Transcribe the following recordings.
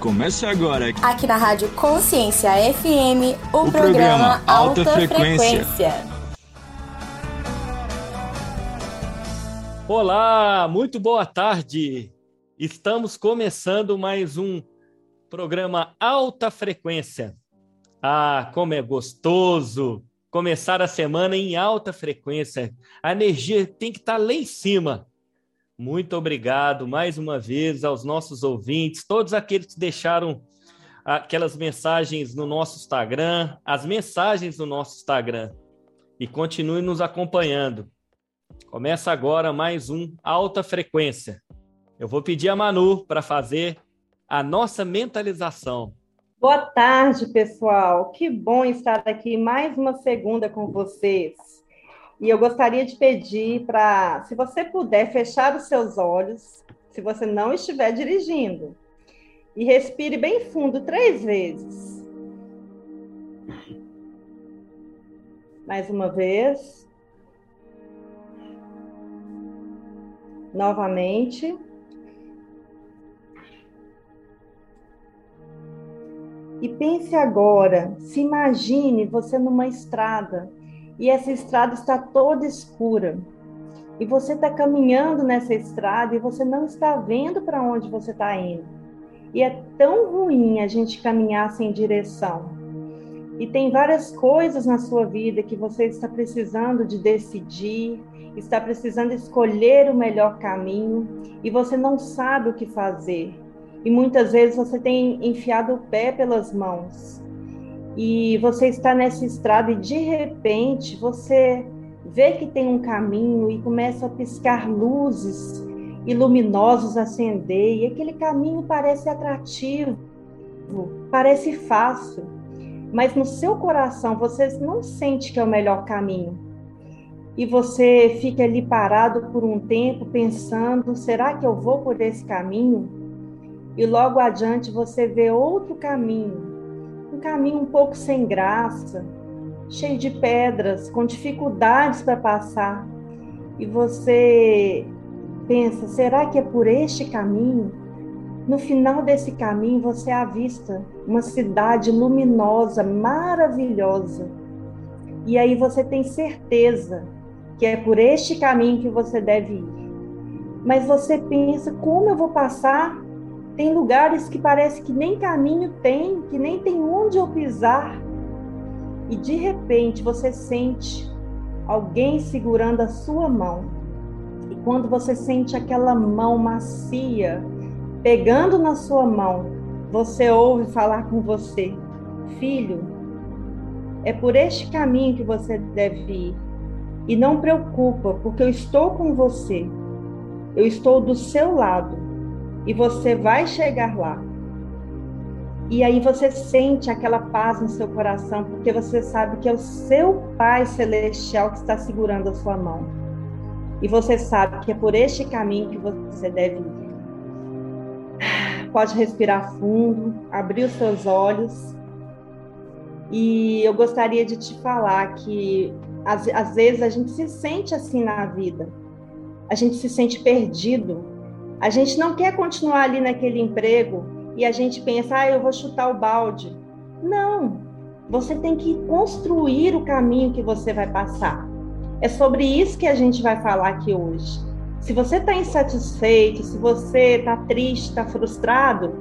Começa agora. Aqui na Rádio Consciência FM, o, o programa, programa Alta, Alta Frequência. Frequência. Olá, muito boa tarde. Estamos começando mais um programa Alta Frequência. Ah, como é gostoso começar a semana em alta frequência. A energia tem que estar lá em cima. Muito obrigado mais uma vez aos nossos ouvintes, todos aqueles que deixaram aquelas mensagens no nosso Instagram, as mensagens no nosso Instagram. E continue nos acompanhando. Começa agora mais um Alta Frequência. Eu vou pedir a Manu para fazer a nossa mentalização. Boa tarde, pessoal. Que bom estar aqui mais uma segunda com vocês. E eu gostaria de pedir para, se você puder, fechar os seus olhos, se você não estiver dirigindo, e respire bem fundo três vezes. Mais uma vez. Novamente. E pense agora, se imagine você numa estrada e essa estrada está toda escura. E você está caminhando nessa estrada e você não está vendo para onde você está indo. E é tão ruim a gente caminhar sem direção. E tem várias coisas na sua vida que você está precisando de decidir, está precisando escolher o melhor caminho e você não sabe o que fazer. E muitas vezes você tem enfiado o pé pelas mãos e você está nessa estrada e de repente você vê que tem um caminho e começa a piscar luzes e luminosos acender e aquele caminho parece atrativo, parece fácil, mas no seu coração você não sente que é o melhor caminho. E você fica ali parado por um tempo pensando, será que eu vou por esse caminho? E logo adiante você vê outro caminho um caminho um pouco sem graça, cheio de pedras, com dificuldades para passar. E você pensa, será que é por este caminho? No final desse caminho você avista uma cidade luminosa, maravilhosa. E aí você tem certeza que é por este caminho que você deve ir. Mas você pensa, como eu vou passar tem lugares que parece que nem caminho tem, que nem tem onde eu pisar. E de repente você sente alguém segurando a sua mão. E quando você sente aquela mão macia pegando na sua mão, você ouve falar com você: Filho, é por este caminho que você deve ir. E não preocupa, porque eu estou com você. Eu estou do seu lado e você vai chegar lá. E aí você sente aquela paz no seu coração, porque você sabe que é o seu Pai Celestial que está segurando a sua mão. E você sabe que é por este caminho que você deve ir. Pode respirar fundo, abrir os seus olhos. E eu gostaria de te falar que às, às vezes a gente se sente assim na vida. A gente se sente perdido, a gente não quer continuar ali naquele emprego e a gente pensa, ah, eu vou chutar o balde. Não, você tem que construir o caminho que você vai passar. É sobre isso que a gente vai falar aqui hoje. Se você está insatisfeito, se você está triste, está frustrado,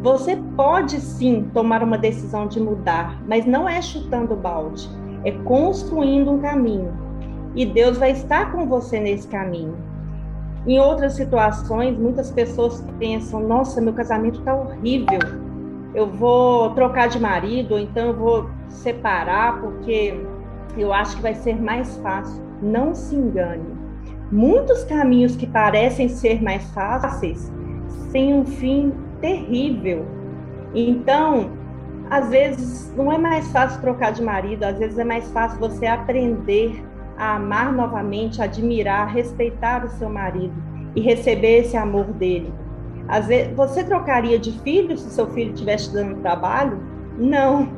você pode sim tomar uma decisão de mudar, mas não é chutando o balde, é construindo um caminho. E Deus vai estar com você nesse caminho. Em outras situações, muitas pessoas pensam: nossa, meu casamento está horrível, eu vou trocar de marido, ou então eu vou separar porque eu acho que vai ser mais fácil. Não se engane. Muitos caminhos que parecem ser mais fáceis têm um fim terrível. Então, às vezes não é mais fácil trocar de marido, às vezes é mais fácil você aprender a amar novamente, admirar, respeitar o seu marido e receber esse amor dele. Às vezes, você trocaria de filho se seu filho estivesse dando trabalho? Não.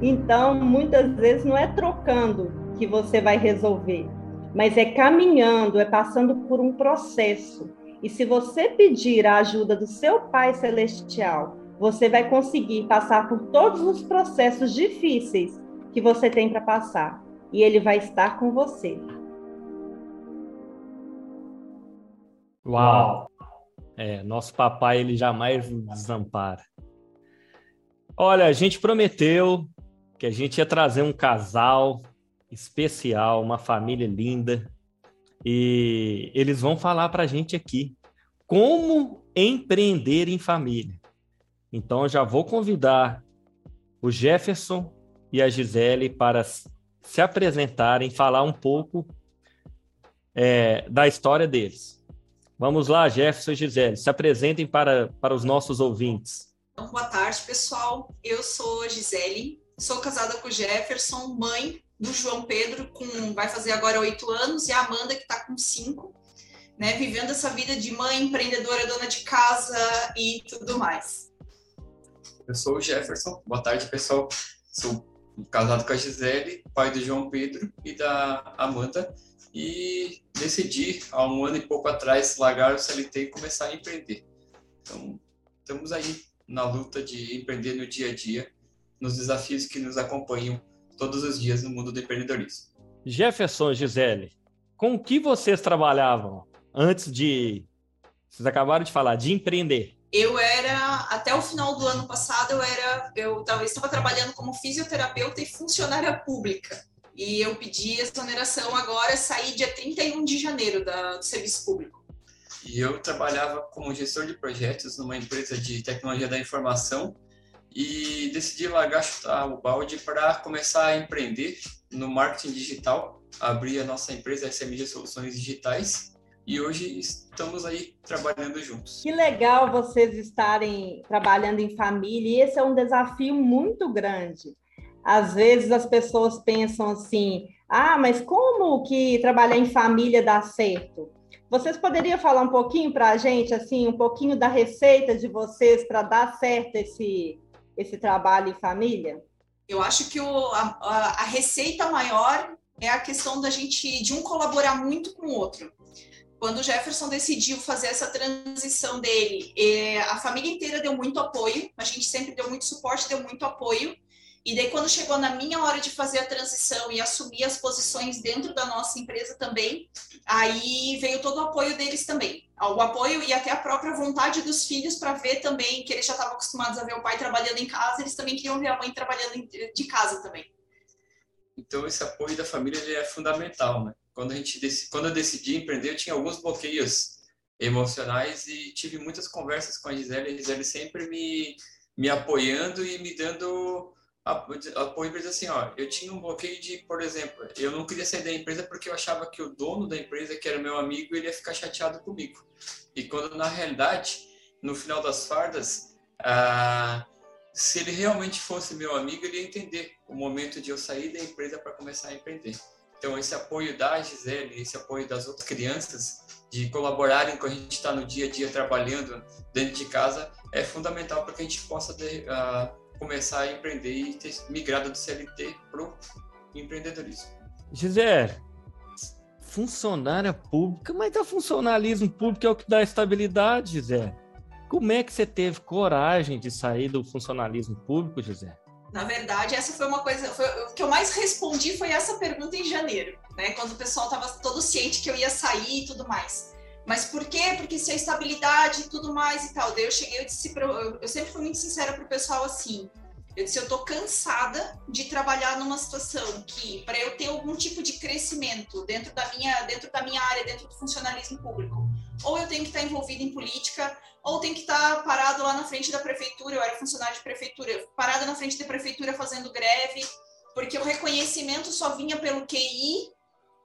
Então, muitas vezes não é trocando que você vai resolver, mas é caminhando, é passando por um processo. E se você pedir a ajuda do seu Pai Celestial, você vai conseguir passar por todos os processos difíceis que você tem para passar. E ele vai estar com você. Uau! É, nosso papai, ele jamais nos desampara. Olha, a gente prometeu que a gente ia trazer um casal especial, uma família linda, e eles vão falar para a gente aqui como empreender em família. Então, já vou convidar o Jefferson e a Gisele para se apresentarem, falar um pouco é, da história deles. Vamos lá, Jefferson e Gisele, se apresentem para, para os nossos ouvintes. Então, boa tarde, pessoal. Eu sou a Gisele, sou casada com o Jefferson, mãe do João Pedro, com vai fazer agora oito anos, e a Amanda, que está com cinco, né, vivendo essa vida de mãe, empreendedora, dona de casa e tudo mais. Eu sou o Jefferson, boa tarde, pessoal. Sou casado com a Gisele, pai do João Pedro e da Amanda, e decidi, há um ano e pouco atrás, largar o CLT e começar a empreender. Então, estamos aí na luta de empreender no dia a dia, nos desafios que nos acompanham todos os dias no mundo do empreendedorismo. Jefferson, Gisele, com o que vocês trabalhavam antes de. Vocês acabaram de falar, de empreender? Eu era, até o final do ano passado, eu era, eu estava trabalhando como fisioterapeuta e funcionária pública. E eu pedi exoneração agora, saí dia 31 de janeiro da, do serviço público. E eu trabalhava como gestor de projetos numa empresa de tecnologia da informação e decidi largar chutar o balde para começar a empreender no marketing digital, abrir a nossa empresa SMG Soluções Digitais e hoje estamos aí trabalhando juntos. Que legal vocês estarem trabalhando em família, e esse é um desafio muito grande. Às vezes as pessoas pensam assim: ah, mas como que trabalhar em família dá certo? Vocês poderiam falar um pouquinho para a gente, assim, um pouquinho da receita de vocês para dar certo esse, esse trabalho em família? Eu acho que o, a, a, receita maior é a questão da gente, de um colaborar muito com o outro. Quando o Jefferson decidiu fazer essa transição dele, é, a família inteira deu muito apoio, a gente sempre deu muito suporte, deu muito apoio. E daí, quando chegou na minha hora de fazer a transição e assumir as posições dentro da nossa empresa também, aí veio todo o apoio deles também. O apoio e até a própria vontade dos filhos para ver também que eles já estavam acostumados a ver o pai trabalhando em casa, eles também queriam ver a mãe trabalhando de casa também. Então, esse apoio da família é fundamental, né? Quando, a gente, quando eu decidi empreender, eu tinha alguns bloqueios emocionais e tive muitas conversas com a Gisele, a Gisele sempre me, me apoiando e me dando apoio para assim, ó, eu tinha um bloqueio de, por exemplo, eu não queria sair da empresa porque eu achava que o dono da empresa, que era meu amigo, ele ia ficar chateado comigo. E quando na realidade, no final das fardas, ah, se ele realmente fosse meu amigo, ele ia entender o momento de eu sair da empresa para começar a empreender. Então esse apoio da Gisele, esse apoio das outras crianças, de colaborarem com a gente está no dia a dia trabalhando dentro de casa, é fundamental para que a gente possa uh, começar a empreender e ter migrado do CLT para o empreendedorismo. Gisele, funcionária pública, mas o funcionalismo público é o que dá estabilidade, Gisele. Como é que você teve coragem de sair do funcionalismo público, Gisele? Na verdade, essa foi uma coisa. Foi, o que eu mais respondi foi essa pergunta em janeiro, né? Quando o pessoal estava todo ciente que eu ia sair e tudo mais. Mas por quê? Porque se a estabilidade e tudo mais e tal. Daí eu cheguei, eu disse, eu, eu sempre fui muito sincera pro pessoal assim. Eu disse, eu tô cansada de trabalhar numa situação que, para eu ter algum tipo de crescimento dentro da minha, dentro da minha área, dentro do funcionalismo público, ou eu tenho que estar envolvida em política, ou tenho que estar parado lá na frente da prefeitura. Eu era funcionário de prefeitura, parada na frente da prefeitura fazendo greve, porque o reconhecimento só vinha pelo QI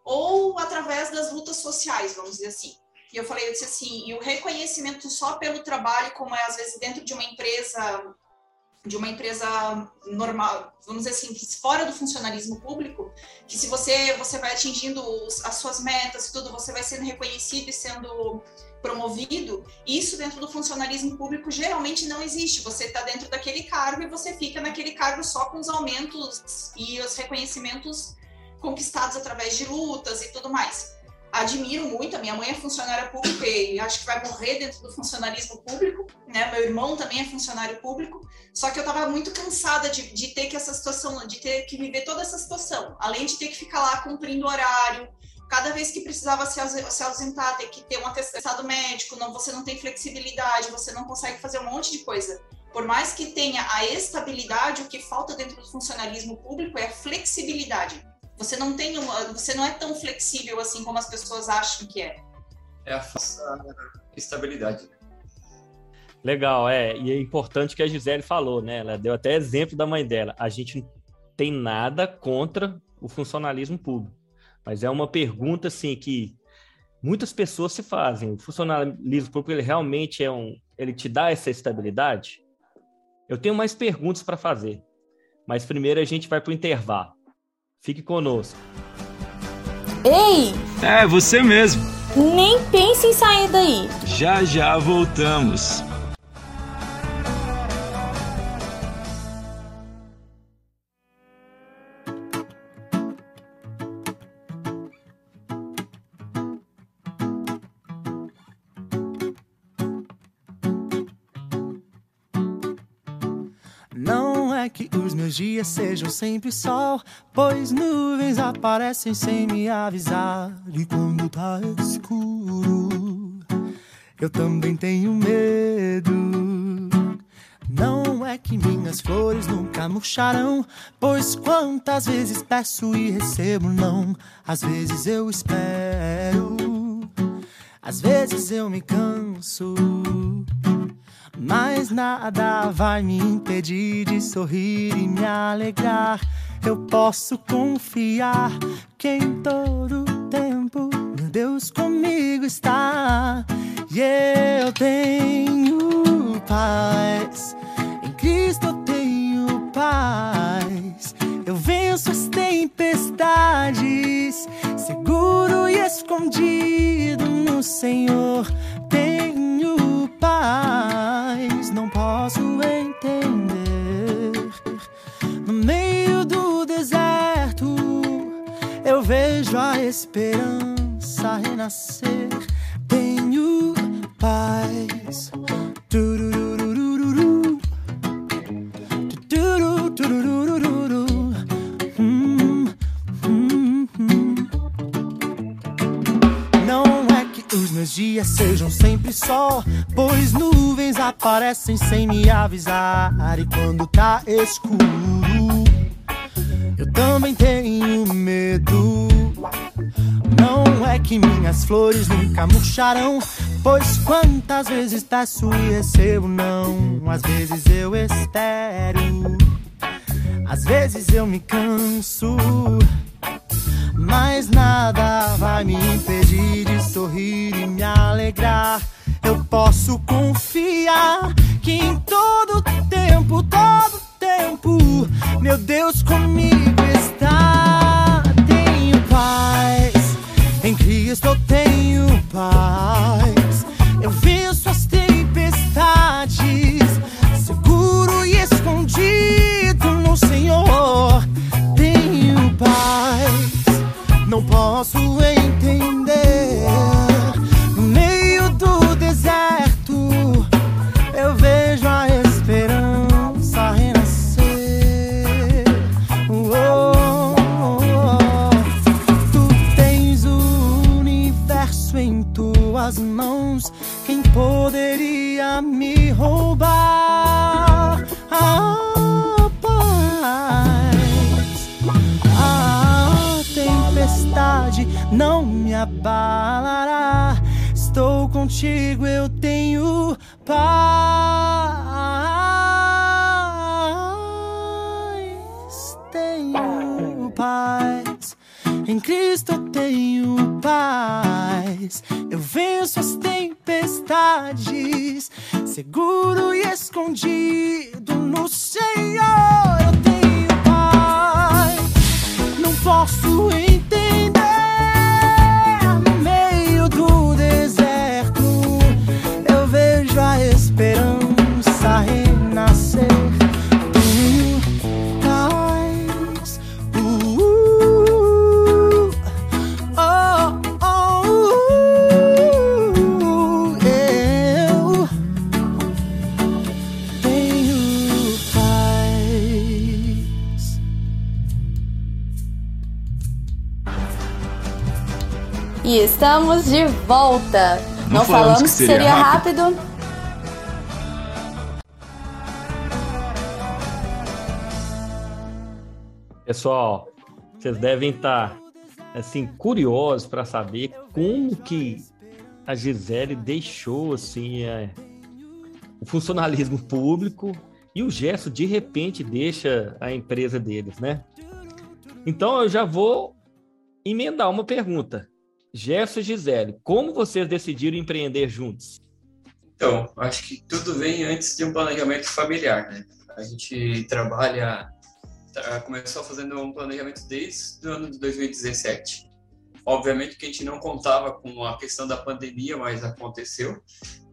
ou através das lutas sociais, vamos dizer assim. E eu falei, eu disse assim, e o reconhecimento só pelo trabalho, como é às vezes dentro de uma empresa, de uma empresa normal, vamos dizer assim, fora do funcionalismo público, que se você você vai atingindo as suas metas e tudo, você vai sendo reconhecido e sendo promovido, isso dentro do funcionalismo público geralmente não existe. Você está dentro daquele cargo e você fica naquele cargo só com os aumentos e os reconhecimentos conquistados através de lutas e tudo mais. admiro muito. A minha mãe é funcionária pública e acho que vai morrer dentro do funcionalismo público, né? Meu irmão também é funcionário público. Só que eu estava muito cansada de, de ter que essa situação, de ter que viver toda essa situação, além de ter que ficar lá cumprindo horário. Cada vez que precisava se ausentar, ter que ter um atestado médico, não, você não tem flexibilidade, você não consegue fazer um monte de coisa. Por mais que tenha a estabilidade, o que falta dentro do funcionalismo público é a flexibilidade você não tem uma, você não é tão flexível assim como as pessoas acham que é. É a falsa estabilidade. Legal, é. E é importante que a Gisele falou, né? Ela deu até exemplo da mãe dela. A gente não tem nada contra o funcionalismo público. Mas é uma pergunta, assim, que muitas pessoas se fazem. O funcionalismo público, ele realmente é um... Ele te dá essa estabilidade? Eu tenho mais perguntas para fazer. Mas primeiro a gente vai para o intervalo. Fique conosco. Ei! É, você mesmo. Nem pense em sair daí. Já já voltamos. Os dias sejam sempre sol, pois nuvens aparecem sem me avisar. E quando tá escuro, eu também tenho medo. Não é que minhas flores nunca murcharão, pois quantas vezes peço e recebo não. Às vezes eu espero, às vezes eu me canso. Mas nada vai me impedir de sorrir e me alegrar. Eu posso confiar que em todo tempo meu Deus comigo está. E eu tenho paz. Em Cristo eu tenho paz. Eu venço as tempestades, seguro e escondido no Senhor. Tenho paz, não posso entender. No meio do deserto, eu vejo a esperança renascer. Tenho paz. Turururururu. Meus dias sejam sempre sol, pois nuvens aparecem sem me avisar. E quando tá escuro, eu também tenho medo. Não é que minhas flores nunca murcharão, pois quantas vezes peço e recebo não. Às vezes eu espero, às vezes eu me canso. Mas nada vai me impedir de sorrir e me alegrar. Eu posso confiar que em todo tempo, todo tempo, meu Deus comigo está. Tenho paz, em Cristo eu tenho paz. Posso contigo, eu tenho paz. Tenho paz. Em Cristo eu tenho paz. Eu venço as tempestades, seguro e escondido no Senhor. Estamos de volta. Não, Não falamos, falamos que seria, seria rápido. rápido. Pessoal, vocês devem estar assim curiosos para saber como que a Gisele deixou assim é, o funcionalismo público e o gesto de repente deixa a empresa deles, né? Então eu já vou emendar uma pergunta. Gerson e Gisele, como vocês decidiram empreender juntos? Então, acho que tudo vem antes de um planejamento familiar, né? A gente trabalha, tá, começou fazendo um planejamento desde o ano de 2017. Obviamente que a gente não contava com a questão da pandemia, mas aconteceu.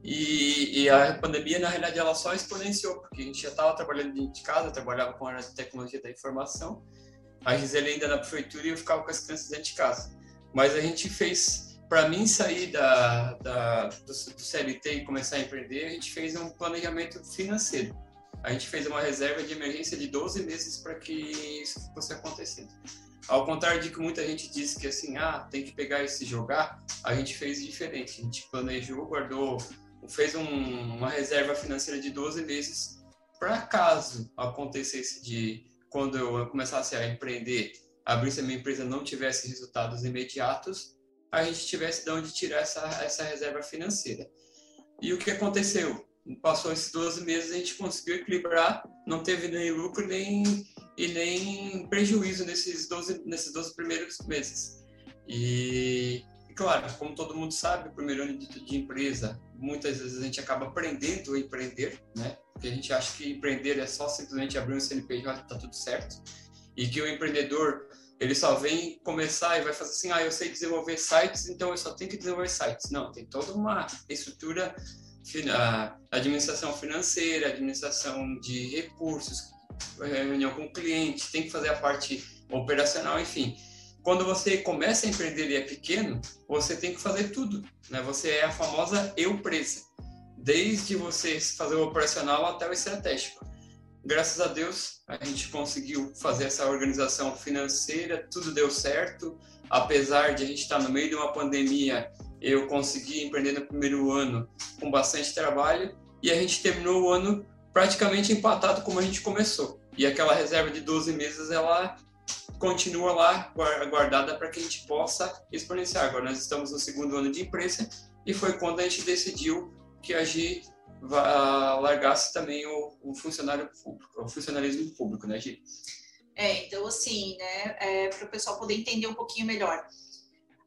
E, e, a pandemia, na realidade, ela só exponenciou, porque a gente já estava trabalhando dentro de casa, trabalhava com a área de tecnologia da informação. A Gisele ainda na prefeitura e eu ficava com as crianças dentro de casa. Mas a gente fez, para mim sair da, da do, do, CLT e começar a empreender, a gente fez um planejamento financeiro. A gente fez uma reserva de emergência de 12 meses para que isso fosse acontecendo. Ao contrário de que muita gente diz que assim, ah, tem que pegar e se jogar, a gente fez diferente. A gente planejou, guardou fez um, uma reserva financeira de 12 meses para caso acontecesse de quando eu começasse a empreender, abrisse a minha empresa não tivesse resultados imediatos, a gente tivesse de onde tirar essa, essa reserva financeira. E o que aconteceu? Passou esses 12 meses, a gente conseguiu equilibrar, não teve nem lucro nem, e nem prejuízo nesses 12, nesses 12 primeiros meses. E, e, claro, como todo mundo sabe, o primeiro ano de, de empresa muitas vezes a gente acaba aprendendo a empreender, né? Porque a gente acha que empreender é só simplesmente abrir um CNPJ e tá tudo certo. E que o empreendedor, ele só vem começar e vai fazer assim, ah, eu sei desenvolver sites, então eu só tenho que desenvolver sites. Não, tem toda uma estrutura, administração financeira, administração de recursos, reunião com o cliente, tem que fazer a parte operacional, enfim quando você começa a empreender e é pequeno, você tem que fazer tudo, né? Você é a famosa eu presa, desde você fazer o operacional até o estratégico. Graças a Deus, a gente conseguiu fazer essa organização financeira, tudo deu certo, apesar de a gente estar no meio de uma pandemia, eu consegui empreender no primeiro ano com bastante trabalho e a gente terminou o ano praticamente empatado como a gente começou. E aquela reserva de 12 meses, ela continua lá guardada para que a gente possa exponenciar. Agora nós estamos no segundo ano de imprensa e foi quando a gente decidiu que a Gi largasse também o, o funcionário público, o funcionalismo público, né, Gi? É, então assim, né, é, para o pessoal poder entender um pouquinho melhor.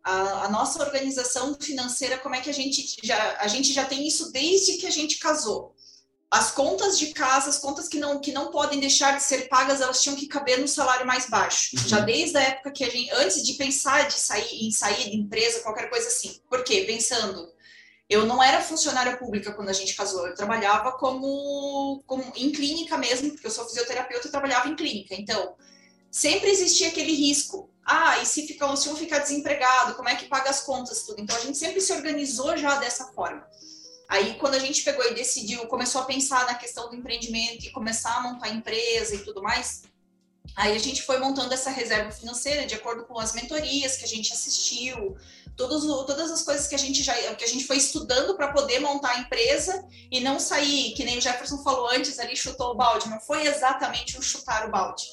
A, a, nossa organização financeira, como é que a gente já a gente já tem isso desde que a gente casou as contas de casa, as contas que não, que não podem deixar de ser pagas, elas tinham que caber no salário mais baixo. Uhum. Já desde a época que a gente, antes de pensar de sair em sair de empresa, qualquer coisa assim. Por quê? Pensando, eu não era funcionária pública quando a gente casou, eu trabalhava como, como em clínica mesmo, porque eu sou fisioterapeuta e trabalhava em clínica. Então, sempre existia aquele risco. Ah, e se, fica, se um ficar desempregado, como é que paga as contas, tudo? Então, a gente sempre se organizou já dessa forma. Aí, quando a gente pegou e decidiu, começou a pensar na questão do empreendimento e começar a montar empresa e tudo mais, aí a gente foi montando essa reserva financeira de acordo com as mentorias que a gente assistiu, todas as coisas que a gente já que a gente foi estudando para poder montar a empresa e não sair, que nem o Jefferson falou antes, ali chutou o balde. Não foi exatamente o chutar o balde.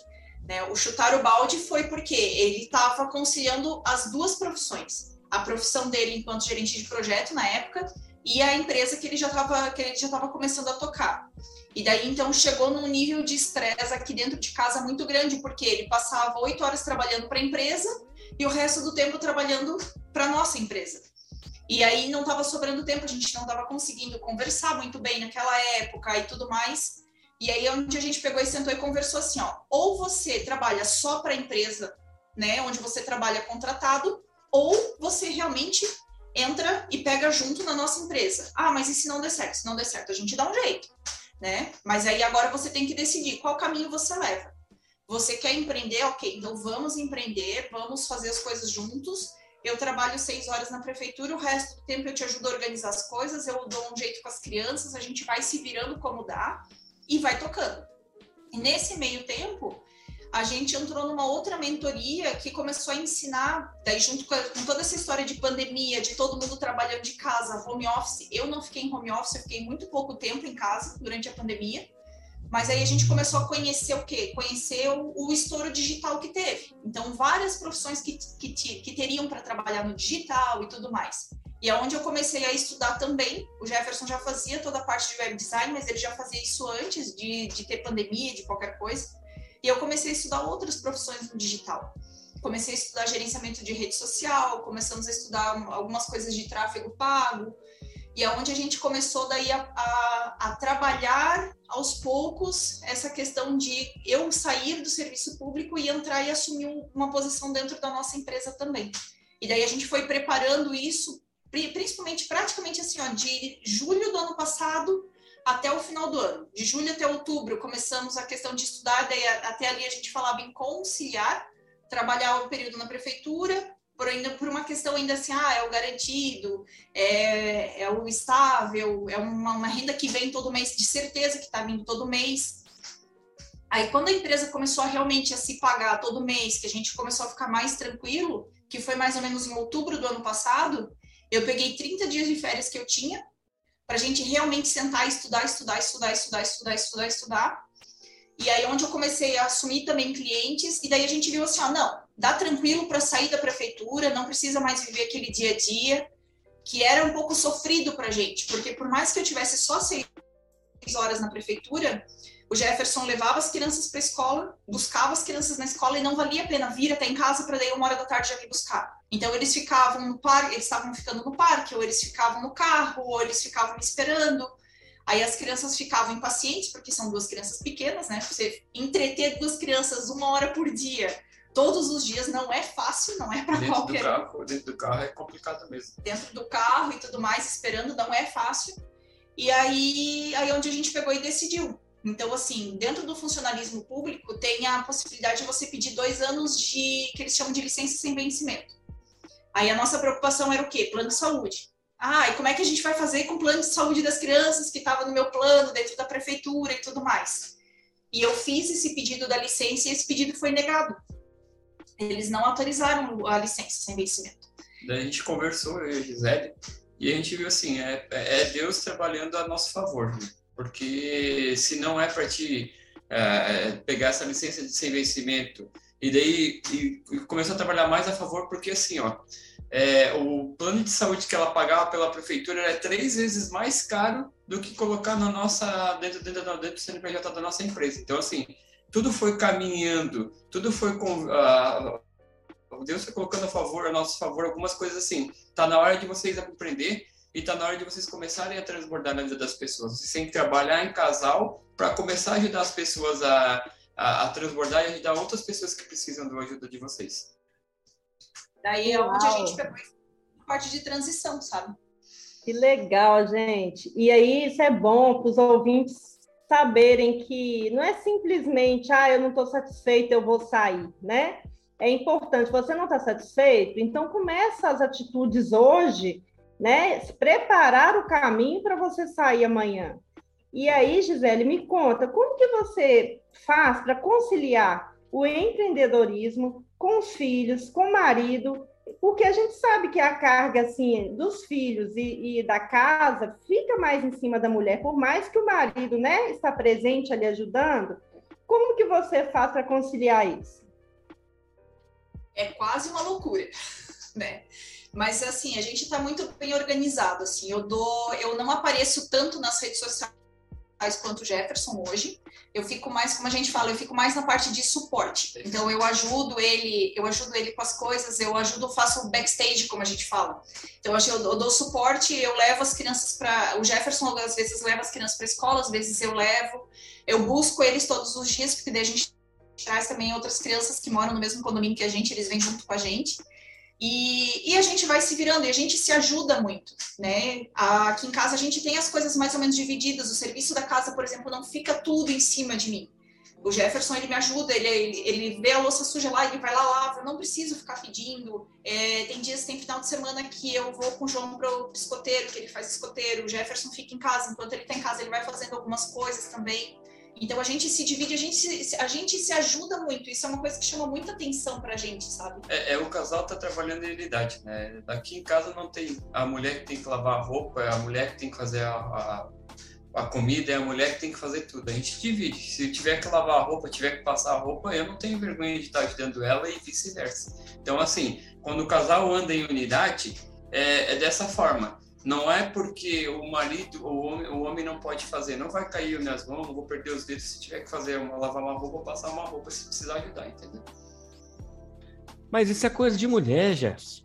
Né? O chutar o balde foi porque ele estava conciliando as duas profissões. A profissão dele enquanto gerente de projeto na época e a empresa que ele já estava que ele já estava começando a tocar. E daí então chegou num nível de estresse aqui dentro de casa muito grande, porque ele passava oito horas trabalhando para a empresa e o resto do tempo trabalhando para nossa empresa. E aí não estava sobrando tempo, a gente não estava conseguindo conversar muito bem naquela época e tudo mais. E aí onde a gente pegou e sentou e conversou assim, ó, ou você trabalha só para a empresa, né, onde você trabalha contratado, ou você realmente entra e pega junto na nossa empresa. Ah, mas e se não der certo? Se não der certo, a gente dá um jeito, né? Mas aí agora você tem que decidir qual caminho você leva. Você quer empreender? Ok, então vamos empreender, vamos fazer as coisas juntos. Eu trabalho seis horas na prefeitura, o resto do tempo eu te ajudo a organizar as coisas, eu dou um jeito com as crianças, a gente vai se virando como dá e vai tocando. E nesse meio tempo, a gente entrou numa outra mentoria que começou a ensinar, daí junto com, toda essa história de pandemia, de todo mundo trabalhando de casa, home office. Eu não fiquei em home office, eu fiquei muito pouco tempo em casa durante a pandemia. Mas aí a gente começou a conhecer o quê? Conhecer o, o estouro digital que teve. Então, várias profissões que, que, que teriam para trabalhar no digital e tudo mais. E é onde eu comecei a estudar também. O Jefferson já fazia toda a parte de web design, mas ele já fazia isso antes de, de ter pandemia, de qualquer coisa. E eu comecei a estudar outras profissões no digital. Comecei a estudar gerenciamento de rede social, começamos a estudar algumas coisas de tráfego pago, e é onde a gente começou daí a, a, a, trabalhar aos poucos essa questão de eu sair do serviço público e entrar e assumir uma posição dentro da nossa empresa também. E daí a gente foi preparando isso, principalmente, praticamente assim, ó, de julho do ano passado até o final do ano. De julho até outubro começamos a questão de estudar, daí até ali a gente falava em conciliar, trabalhar o período na prefeitura, por ainda por uma questão ainda assim, ah, é o garantido, é, é o estável, é uma, uma renda que vem todo mês, de certeza que está vindo todo mês. Aí quando a empresa começou a realmente a se pagar todo mês, que a gente começou a ficar mais tranquilo, que foi mais ou menos em outubro do ano passado, eu peguei 30 dias de férias que eu tinha para a gente realmente sentar estudar, estudar, estudar, estudar, estudar, estudar, estudar. E aí onde eu comecei a assumir também clientes, e daí a gente viu assim, ó, não, dá tranquilo para sair da prefeitura, não precisa mais viver aquele dia a dia, que era um pouco sofrido para a gente, porque por mais que eu tivesse só seis horas na prefeitura, o Jefferson levava as crianças para a escola, buscava as crianças na escola e não valia a pena vir até em casa para daí uma hora da tarde já vir buscar. Então eles ficavam no parque, eles estavam ficando no parque, ou eles ficavam no carro, ou eles ficavam me esperando. Aí as crianças ficavam impacientes, porque são duas crianças pequenas, né? Você entreter duas crianças uma hora por dia, todos os dias, não é fácil, não é para qualquer. Do carro, dentro do carro é complicado mesmo. Dentro do carro e tudo mais, esperando, não é fácil. E aí, aí é onde a gente pegou e decidiu então, assim, dentro do funcionalismo público, tem a possibilidade de você pedir dois anos de, que eles chamam de licença sem vencimento. Aí a nossa preocupação era o quê? Plano de saúde. Ah, e como é que a gente vai fazer com o plano de saúde das crianças que estava no meu plano, dentro da prefeitura e tudo mais? E eu fiz esse pedido da licença e esse pedido foi negado. Eles não autorizaram a licença sem vencimento. Daí a gente conversou, eu e a Gisele, e a gente viu assim, é, é Deus trabalhando a nosso favor. Né? porque se não é para te é, pegar essa licença de sem vencimento e daí e, e começou a trabalhar mais a favor, porque assim, ó, é, o plano de saúde que ela pagava pela prefeitura é três vezes mais caro do que colocar na nossa dentro, dentro, dentro do CNPJ da nossa empresa. Então, assim, tudo foi caminhando, tudo foi com. Uh, Deus foi colocando a favor, a nosso favor, algumas coisas assim. Tá na hora de vocês aprender e está na hora de vocês começarem a transbordar na vida das pessoas. Vocês têm que trabalhar em casal para começar a ajudar as pessoas a, a, a, transbordar e ajudar outras pessoas que precisam da ajuda de vocês. Daí é onde a gente pegou a parte de transição, sabe? Que legal, gente. E aí isso é bom para os ouvintes saberem que não é simplesmente, ah, eu não estou satisfeito, eu vou sair, né? É importante, você não está satisfeito, então começa as atitudes hoje né? Preparar o caminho para você sair amanhã. E aí, Gisele, me conta, como que você faz para conciliar o empreendedorismo com os filhos, com o marido? Porque a gente sabe que a carga assim dos filhos e, e da casa fica mais em cima da mulher, por mais que o marido, né, está presente ali ajudando. Como que você faz para conciliar isso? É quase uma loucura, né? Mas assim, a gente está muito bem organizado. Assim, eu dou, eu não apareço tanto nas redes sociais quanto o Jefferson hoje. Eu fico mais, como a gente fala, eu fico mais na parte de suporte. Então eu ajudo ele, eu ajudo ele com as coisas, eu ajudo, faço o backstage, como a gente fala. Então eu, eu dou suporte, eu levo as crianças para, o Jefferson às vezes leva as crianças para escola, às vezes eu levo. Eu busco eles todos os dias, porque daí a gente traz também outras crianças que moram no mesmo condomínio que a gente, eles vêm junto com a gente. E, e, a gente vai se virando e a gente se ajuda muito, né? Aqui em casa a gente tem as coisas mais ou menos divididas. O serviço da casa, por exemplo, não fica tudo em cima de mim. O Jefferson ele me ajuda, ele, ele, ele vê a louça suja lá, ele vai lá lava. Eu não preciso ficar pedindo. É, tem dias, tem final de semana que eu vou com o João para o escoteiro, que ele faz escoteiro. O Jefferson fica em casa, enquanto ele está em casa ele vai fazendo algumas coisas também. Então a gente se divide, a gente se, a gente se ajuda muito. Isso é uma coisa que chama muita atenção pra gente, sabe? É, é o casal tá trabalhando em unidade, né? Aqui em casa não tem a mulher que tem que lavar a roupa, é a mulher que tem que fazer a, a, a comida, é a mulher que tem que fazer tudo. A gente divide. Se tiver que lavar a roupa, tiver que passar a roupa, eu não tenho vergonha de estar ajudando ela e vice-versa. Então, assim, quando o casal anda em unidade, é, é dessa forma não é porque o marido, o homem, o homem não pode fazer, não vai cair minhas mãos, não vou perder os dedos se tiver que fazer uma lavar uma roupa, passar uma roupa se precisar ajudar, entendeu? Mas isso é coisa de mulher, Gerson.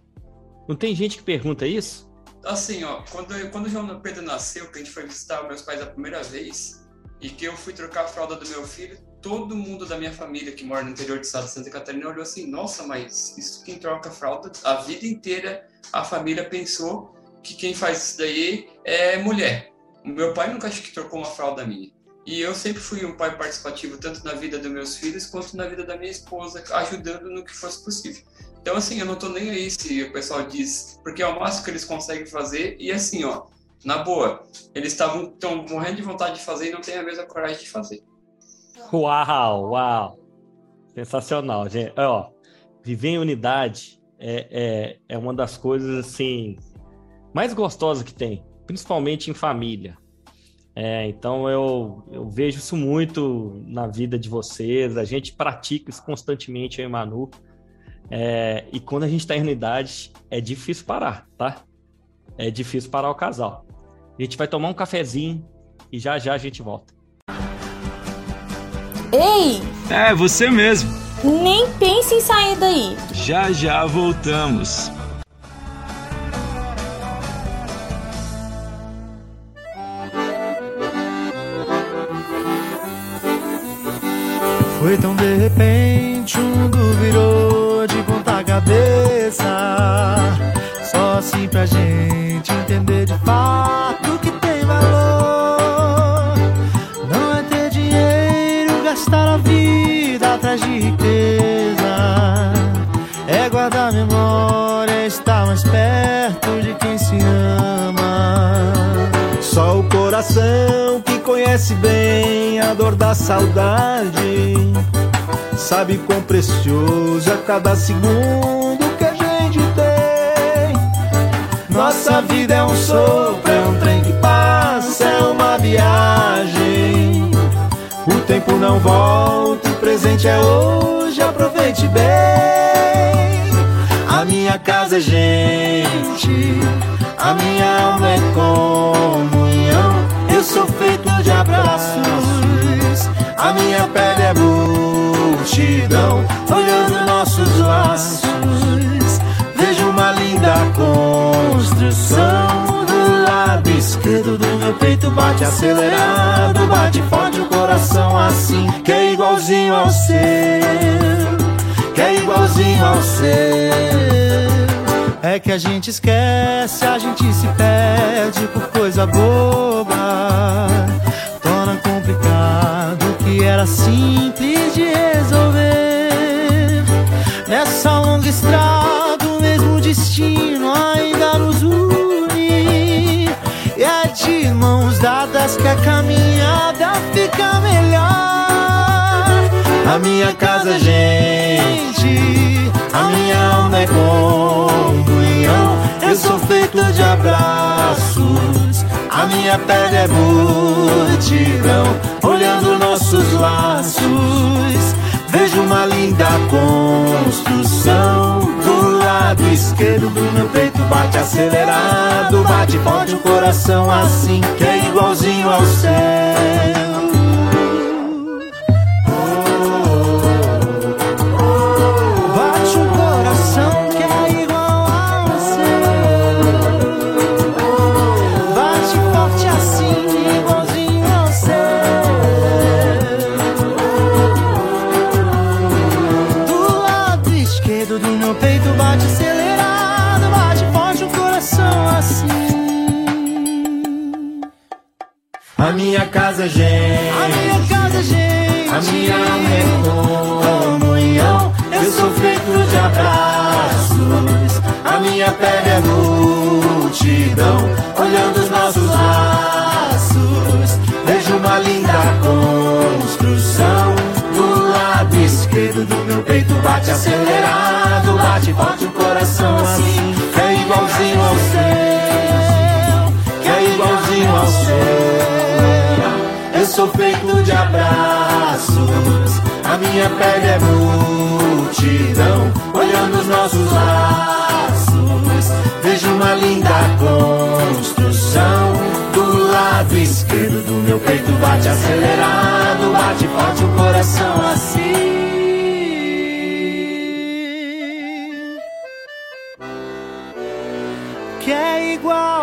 Não tem gente que pergunta isso? Assim, ó, quando, quando o João Pedro nasceu, que a gente foi visitar meus pais a primeira vez, e que eu fui trocar a fralda do meu filho, todo mundo da minha família que mora no interior do estado de Santa Catarina olhou assim: nossa, mas isso quem troca a fralda, a vida inteira a família pensou que quem faz isso daí é mulher. O meu pai nunca acho que trocou uma fralda minha. E eu sempre fui um pai participativo, tanto na vida dos meus filhos quanto na vida da minha esposa, ajudando no que fosse possível. Então, assim, eu não tô nem aí se o pessoal diz, porque é o máximo que eles conseguem fazer. E assim, ó, na boa, eles estavam tão morrendo de vontade de fazer e não têm a mesma coragem de fazer. Uau, uau! Sensacional, gente. Ó, viver em unidade é, é, é uma das coisas, assim, mais gostosa que tem, principalmente em família. É, então eu, eu vejo isso muito na vida de vocês, a gente pratica isso constantemente, eu e Manu. É, e quando a gente está em unidade, é difícil parar, tá? É difícil parar o casal. A gente vai tomar um cafezinho e já já a gente volta. Ei! É, você mesmo. Nem pense em sair daí. Já já voltamos. Foi tão de repente, o mundo virou de ponta cabeça. Só assim pra gente entender de fato que tem valor. Não é ter dinheiro, gastar a vida atrás de riqueza. É guardar memória, estar mais perto de quem se ama. Só o coração conhece bem a dor da saudade. Sabe quão precioso é cada segundo que a gente tem. Nossa vida é um sopro, é um trem que passa, é uma viagem. O tempo não volta, o presente é hoje, aproveite bem. A minha casa é gente, a minha alma é comunhão. Sou feito de abraços, a minha pele é multidão. Olhando nossos laços, vejo uma linda construção. Do lado esquerdo do meu peito bate acelerado, bate forte o coração assim, que é igualzinho ao seu, que é igualzinho ao seu. É que a gente esquece, a gente se perde por coisa boba. Torna complicado o que era simples de resolver. Nessa longa estrada, o mesmo destino ainda nos une. E é de mãos dadas que a caminhada fica melhor. A minha casa, gente, a minha alma é comunhão. Eu sou feito de abraços, a minha pele é multidão. Olhando nossos laços, vejo uma linda construção. Do lado esquerdo do meu peito bate acelerado, bate forte o coração assim, que é igualzinho ao céu. minha casa é gente. A minha casa é gente. A minha alma é comunhão. Oh, eu sou feito de abraços. A minha pele é multidão. Olhando os nossos laços, vejo uma linda construção. Do lado esquerdo do meu peito bate acelerado, bate forte o coração assim. É igualzinho ao seu. Sou feito de abraços, a minha pele é multidão, olhando os nossos laços, vejo uma linda construção. Do lado esquerdo do meu peito bate acelerado, bate forte o coração assim. Que é igual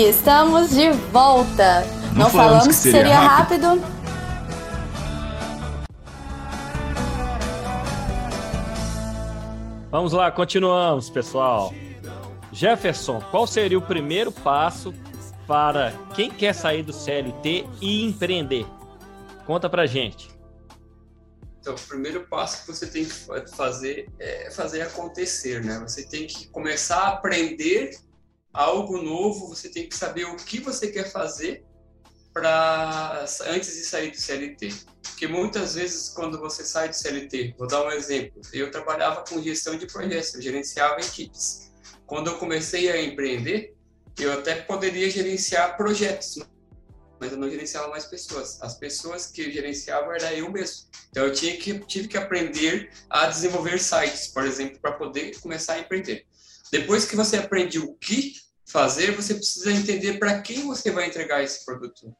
E estamos de volta. Não, Não falamos, falamos que seria, seria rápido. rápido. Vamos lá, continuamos, pessoal. Jefferson, qual seria o primeiro passo para quem quer sair do CLT e empreender? Conta pra gente. Então, o primeiro passo que você tem que fazer é fazer acontecer, né? Você tem que começar a aprender algo novo, você tem que saber o que você quer fazer para antes de sair do CLT. Porque muitas vezes quando você sai do CLT, vou dar um exemplo, eu trabalhava com gestão de projetos, eu gerenciava equipes. Quando eu comecei a empreender, eu até poderia gerenciar projetos, mas eu não gerenciava mais pessoas. As pessoas que eu gerenciava era eu mesmo. Então eu tinha que, tive que aprender a desenvolver sites, por exemplo, para poder começar a empreender. Depois que você aprende o que fazer, você precisa entender para quem você vai entregar esse produto,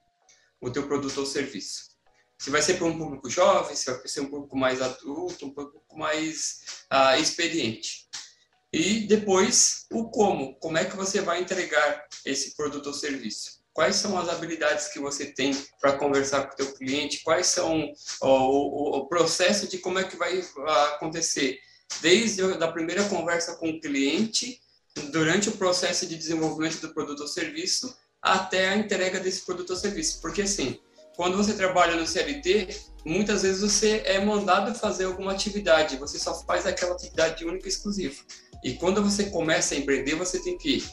o teu produto ou serviço. Se vai ser para um público jovem, se vai ser um público mais adulto, um público mais uh, experiente. E depois, o como. Como é que você vai entregar esse produto ou serviço? Quais são as habilidades que você tem para conversar com o teu cliente? Quais são o, o, o processo de como é que vai acontecer? Desde a primeira conversa com o cliente durante o processo de desenvolvimento do produto ou serviço até a entrega desse produto ou serviço. Porque assim, quando você trabalha no CLT, muitas vezes você é mandado fazer alguma atividade, você só faz aquela atividade única e exclusiva. E quando você começa a empreender, você tem que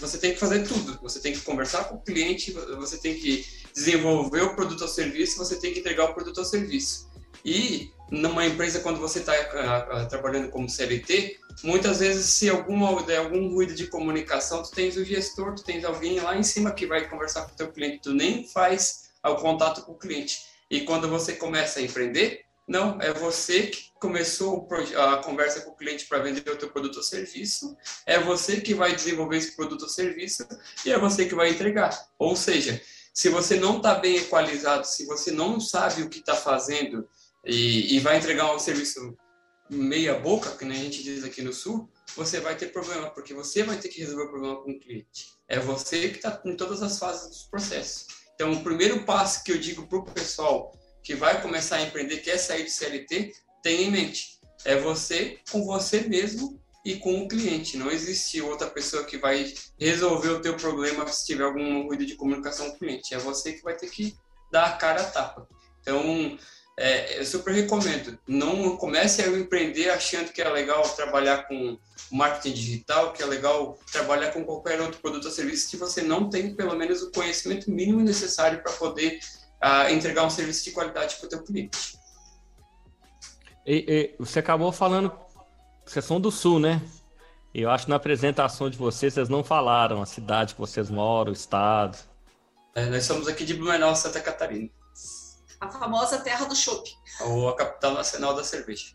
você tem que fazer tudo. Você tem que conversar com o cliente, você tem que desenvolver o produto ou serviço, você tem que entregar o produto ou serviço. E numa empresa, quando você está uh, ah, trabalhando como CLT, muitas vezes, se alguma, der algum ruído de comunicação, tu tens o gestor, tu tens alguém lá em cima que vai conversar com o teu cliente, tu nem faz o contato com o cliente. E quando você começa a empreender, não, é você que começou a conversa com o cliente para vender o teu produto ou serviço, é você que vai desenvolver esse produto ou serviço e é você que vai entregar. Ou seja, se você não está bem equalizado, se você não sabe o que está fazendo, e, e vai entregar um serviço meia boca, que a gente diz aqui no Sul, você vai ter problema, porque você vai ter que resolver o problema com o cliente. É você que está em todas as fases dos processos. Então, o primeiro passo que eu digo para o pessoal que vai começar a empreender, quer sair do CLT, tenha em mente, é você com você mesmo e com o cliente. Não existe outra pessoa que vai resolver o teu problema se tiver algum ruído de comunicação com o cliente. É você que vai ter que dar a cara a tapa. Então, é, eu super recomendo. Não comece a empreender achando que é legal trabalhar com marketing digital, que é legal trabalhar com qualquer outro produto ou serviço se você não tem pelo menos o conhecimento mínimo necessário para poder uh, entregar um serviço de qualidade para o teu cliente. E, e, você acabou falando, vocês são do Sul, né? Eu acho que na apresentação de vocês, vocês não falaram a cidade que vocês moram, o estado. É, nós somos aqui de Blumenau, Santa Catarina a famosa terra do chopp. Ou a capital nacional da cerveja.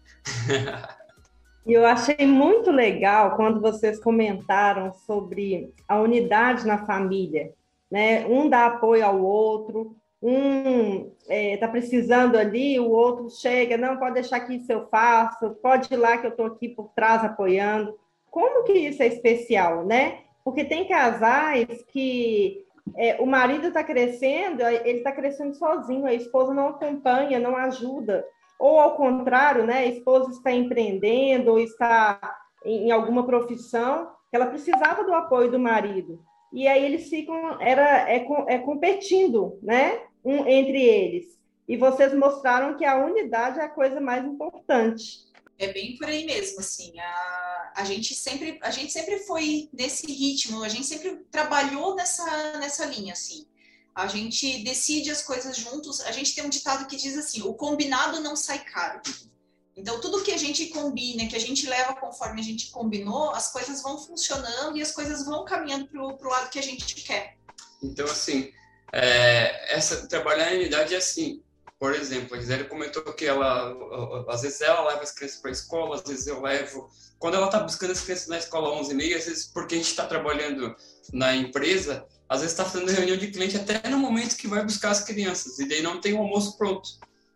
E eu achei muito legal quando vocês comentaram sobre a unidade na família, né? Um dá apoio ao outro, um está é, tá precisando ali, o outro chega, não, pode deixar que isso eu faço, pode ir lá que eu estou aqui por trás apoiando. Como que isso é especial, né? Porque tem casais que é, o marido está crescendo, ele está crescendo sozinho, a esposa não acompanha, não ajuda. Ou ao contrário, né, a esposa está empreendendo ou está em, em alguma profissão, ela precisava do apoio do marido. E aí eles ficam, era, é, é competindo, né, um, entre eles. E vocês mostraram que a unidade é a coisa mais importante. É bem por aí mesmo, assim. A, a, gente sempre, a gente sempre foi nesse ritmo, a gente sempre trabalhou nessa, nessa linha, assim. A gente decide as coisas juntos. A gente tem um ditado que diz assim: o combinado não sai caro. Então, tudo que a gente combina, que a gente leva conforme a gente combinou, as coisas vão funcionando e as coisas vão caminhando para o lado que a gente quer. Então, assim, é, essa, trabalhar em unidade é assim. Por exemplo, a Gisele comentou que ela, às vezes ela leva as crianças para a escola, às vezes eu levo. Quando ela está buscando as crianças na escola 11 e meia, às vezes porque a gente está trabalhando na empresa, às vezes está fazendo reunião de cliente até no momento que vai buscar as crianças, e daí não tem o almoço pronto.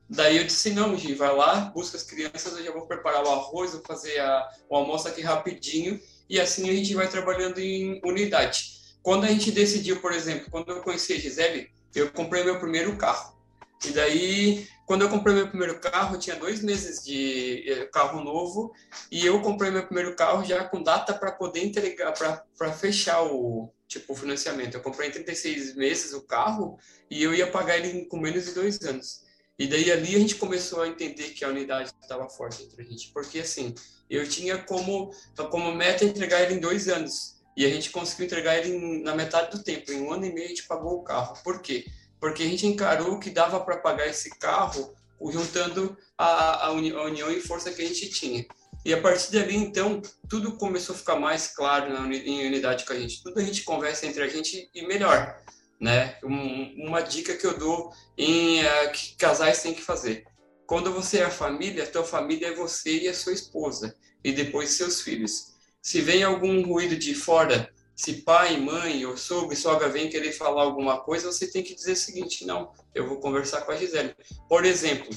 Daí eu disse, não, Gi, vai lá, busca as crianças, eu já vou preparar o arroz, vou fazer a, o almoço aqui rapidinho, e assim a gente vai trabalhando em unidade. Quando a gente decidiu, por exemplo, quando eu conheci a Gisele, eu comprei meu primeiro carro. E daí, quando eu comprei meu primeiro carro, tinha dois meses de eh, carro novo, e eu comprei meu primeiro carro já com data para poder entregar, para fechar o, tipo, o financiamento. Eu comprei em 36 meses o carro, e eu ia pagar ele com menos de dois anos. E daí ali a gente começou a entender que a unidade estava forte entre a gente, porque assim, eu tinha como, como meta entregar ele em dois anos, e a gente conseguiu entregar ele na metade do tempo, em um ano e meio a gente pagou o carro. Por quê? Porque a gente encarou que dava para pagar esse carro juntando a, a, uni, a união e força que a gente tinha. E a partir dali, então, tudo começou a ficar mais claro na, em unidade com a gente. Tudo a gente conversa entre a gente e melhor né? Um, uma dica que eu dou em uh, que casais têm que fazer. Quando você é a família, a tua família é você e a sua esposa e depois seus filhos. Se vem algum ruído de fora, se pai, mãe ou sogro, sogra vem querer falar alguma coisa, você tem que dizer o seguinte: não, eu vou conversar com a Gisele. Por exemplo,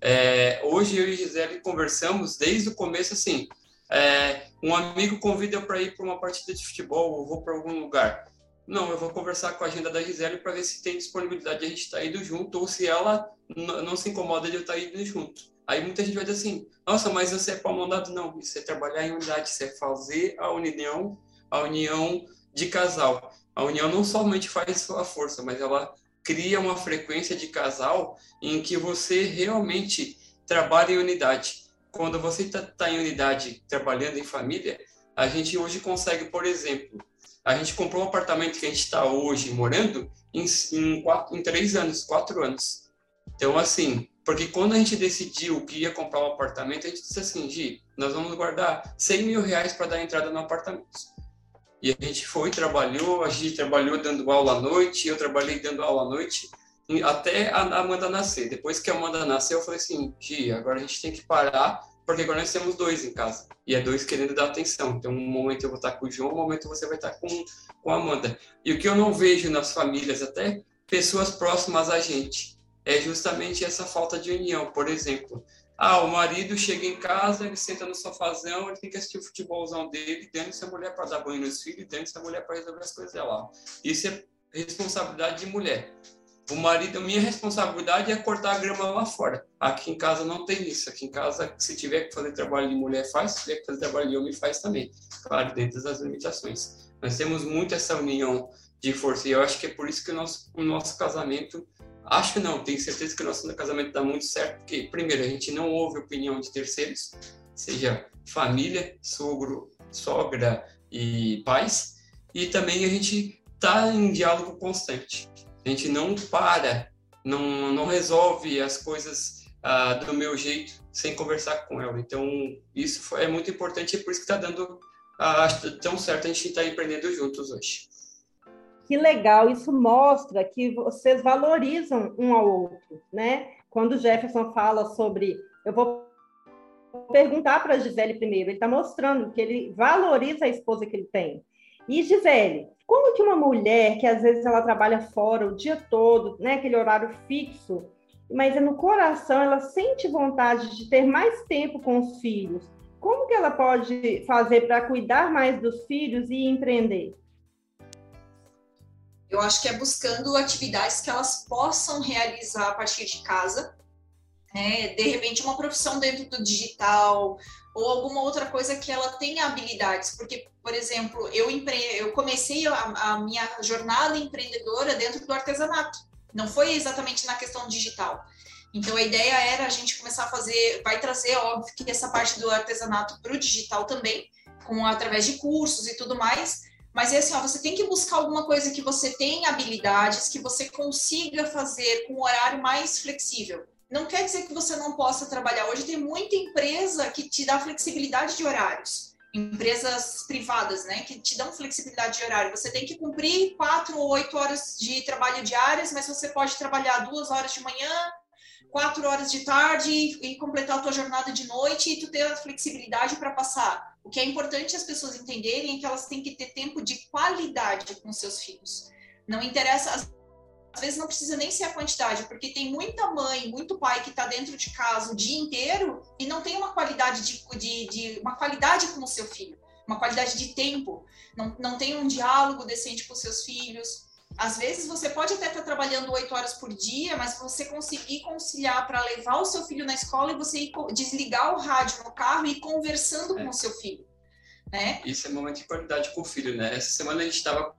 é, hoje eu e a Gisele conversamos desde o começo assim. É, um amigo convida para ir para uma partida de futebol ou vou para algum lugar. Não, eu vou conversar com a agenda da Gisele para ver se tem disponibilidade de a gente estar tá indo junto ou se ela não se incomoda de eu estar tá indo junto. Aí muita gente vai dizer assim: nossa, mas você é pau mandado? Não, isso é trabalhar em unidade, isso é fazer a união, a união de casal. A união não somente faz sua força, mas ela cria uma frequência de casal em que você realmente trabalha em unidade. Quando você está tá em unidade, trabalhando em família, a gente hoje consegue, por exemplo, a gente comprou um apartamento que a gente está hoje morando em, em, quatro, em três anos, quatro anos. Então, assim, porque quando a gente decidiu que ia comprar um apartamento, a gente disse assim, Gi, nós vamos guardar 100 mil reais para dar entrada no apartamento. E a gente foi, trabalhou, a Gi trabalhou dando aula à noite, eu trabalhei dando aula à noite, até a Amanda nascer. Depois que a Amanda nasceu, eu falei assim, Gi, agora a gente tem que parar porque agora nós temos dois em casa. E é dois querendo dar atenção. Então, um momento eu vou estar com o João, um momento você vai estar com, com a Amanda. E o que eu não vejo nas famílias, até pessoas próximas a gente, é justamente essa falta de união. Por exemplo, ah, o marido chega em casa, ele senta no sofazão, ele tem que assistir o futebolzão dele, dando-se a mulher para dar banho nos filhos, dando-se a mulher para resolver as coisas dela. Isso é responsabilidade de mulher. O marido, minha responsabilidade é cortar a grama lá fora. Aqui em casa não tem isso. Aqui em casa, se tiver que fazer trabalho de mulher, faz. Se tiver que fazer trabalho de homem, faz também. Claro, dentro das limitações. Nós temos muito essa união de força. E eu acho que é por isso que o nosso, o nosso casamento. Acho não, tenho certeza que o nosso casamento dá muito certo, porque, primeiro, a gente não ouve opinião de terceiros, seja família, sogro, sogra e pais, e também a gente está em diálogo constante. A gente não para, não, não resolve as coisas ah, do meu jeito sem conversar com ela. Então, isso é muito importante e é por isso que está dando ah, tão certo a gente estar tá empreendendo juntos hoje. Que legal, isso mostra que vocês valorizam um ao outro, né? Quando o Jefferson fala sobre. Eu vou perguntar para a Gisele primeiro, ele está mostrando que ele valoriza a esposa que ele tem. E Gisele, como que uma mulher que às vezes ela trabalha fora o dia todo, né, aquele horário fixo, mas é no coração ela sente vontade de ter mais tempo com os filhos, como que ela pode fazer para cuidar mais dos filhos e empreender? Eu acho que é buscando atividades que elas possam realizar a partir de casa, né? De repente uma profissão dentro do digital, ou alguma outra coisa que ela tenha habilidades, porque, por exemplo, eu, empre... eu comecei a, a minha jornada empreendedora dentro do artesanato, não foi exatamente na questão digital. Então a ideia era a gente começar a fazer, vai trazer, óbvio, que essa parte do artesanato para o digital também, com através de cursos e tudo mais. Mas é assim, ó, você tem que buscar alguma coisa que você tenha habilidades, que você consiga fazer com um horário mais flexível. não quer dizer que você não possa trabalhar. Hoje tem muita empresa que te dá flexibilidade de horários. Empresas privadas, né, que te dão flexibilidade de horário. Você tem que cumprir quatro ou oito horas de trabalho diárias, mas você pode trabalhar duas horas de manhã, quatro horas de tarde e completar a tua jornada de noite e tu ter a flexibilidade para passar. O que é importante as pessoas entenderem é que elas têm que ter tempo de qualidade com seus filhos. Não interessa, às vezes não precisa nem ser a quantidade, porque tem muita mãe, muito pai que está dentro de casa o dia inteiro e não tem uma qualidade de, de, de, uma qualidade com o seu filho, uma qualidade de tempo, não, não tem um diálogo decente com seus filhos. Às vezes você pode até estar trabalhando oito horas por dia, mas você conseguir conciliar para levar o seu filho na escola e você ir, desligar o rádio no carro e ir conversando é. com o seu filho. Né? Isso é momento de qualidade com o filho, né? Essa semana a gente estava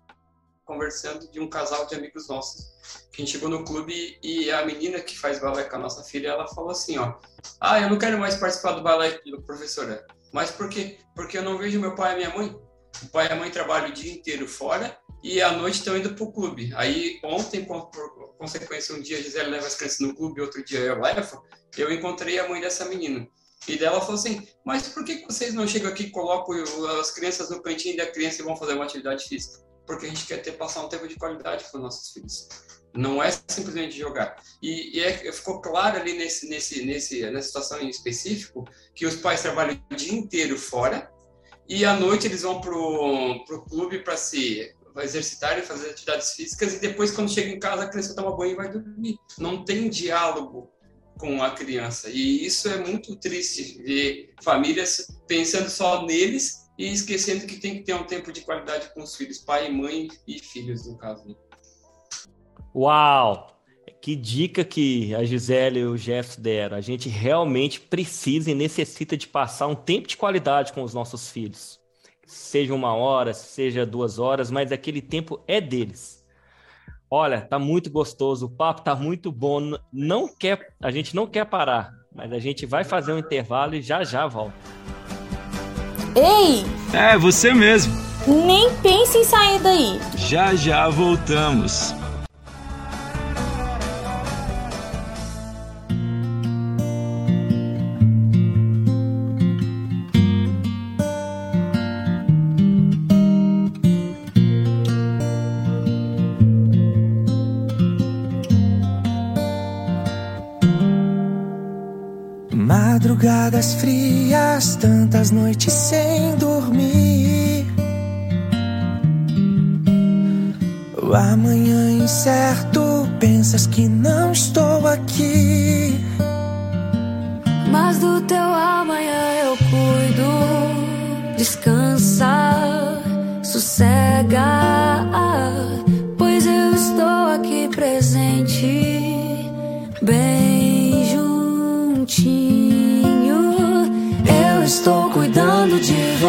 conversando de um casal de amigos nossos que a gente chegou no clube e a menina que faz balé com a nossa filha, ela falou assim, ó, ah, eu não quero mais participar do balé, professora. Mas por quê? Porque eu não vejo meu pai e minha mãe. O pai e a mãe trabalham o dia inteiro fora e à noite estão indo para o clube. Aí ontem, por, por consequência, um dia a Gisele leva as crianças no clube, outro dia eu levo, eu encontrei a mãe dessa menina. E dela falou assim, mas por que vocês não chegam aqui e colocam as crianças no cantinho da criança e vão fazer uma atividade física? porque a gente quer ter passar um tempo de qualidade com nossos filhos. Não é simplesmente jogar. E, e é, ficou claro ali nesse, nesse, nesse, nessa situação em específico que os pais trabalham o dia inteiro fora e à noite eles vão pro, pro clube para se exercitar e fazer atividades físicas e depois quando chega em casa a criança toma banho e vai dormir. Não tem diálogo com a criança. E isso é muito triste ver famílias pensando só neles e esquecendo que tem que ter um tempo de qualidade com os filhos, pai, mãe e filhos, no caso. Uau! Que dica que a Gisele e o Jeff deram. A gente realmente precisa e necessita de passar um tempo de qualidade com os nossos filhos. Seja uma hora, seja duas horas, mas aquele tempo é deles. Olha, tá muito gostoso, o papo tá muito bom. Não quer, a gente não quer parar, mas a gente vai fazer um intervalo e já já volta. Ei! É, você mesmo. Nem pense em sair daí. Já já voltamos. Madrugadas frias, tantas noites sem dormir. O amanhã incerto, pensas que não estou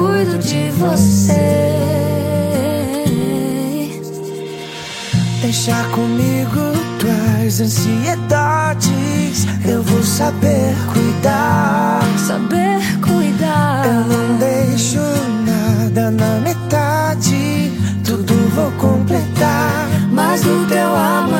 cuido de você. Deixa comigo tuas ansiedades. Eu vou saber cuidar. Saber cuidar. Eu não deixo nada na metade. Tudo vou completar. Mas do teu amanhã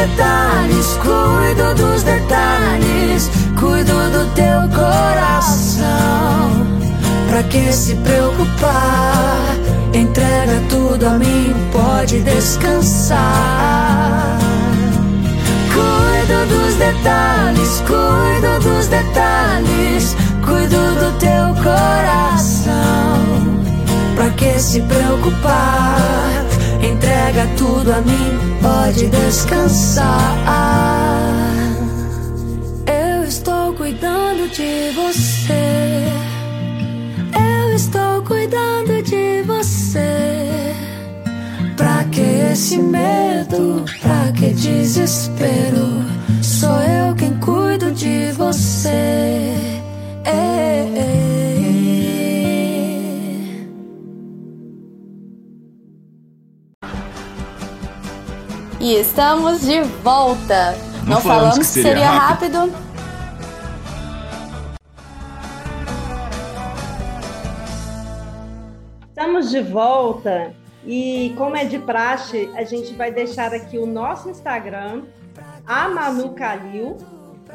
detalhes, cuido dos detalhes, cuido do teu coração. Pra que se preocupar? Entrega tudo a mim, pode descansar. Cuido dos detalhes, cuido dos detalhes, cuido do teu coração. Pra que se preocupar? Entrega tudo a mim, pode descansar. Eu estou cuidando de você. Eu estou cuidando de você. Pra que esse medo? Pra que desespero? Sou eu quem cuido de você. E estamos de volta. Não Não, falamos falamos que seria seria rápido. Estamos de volta e, como é de praxe, a gente vai deixar aqui o nosso Instagram, a Manu Calil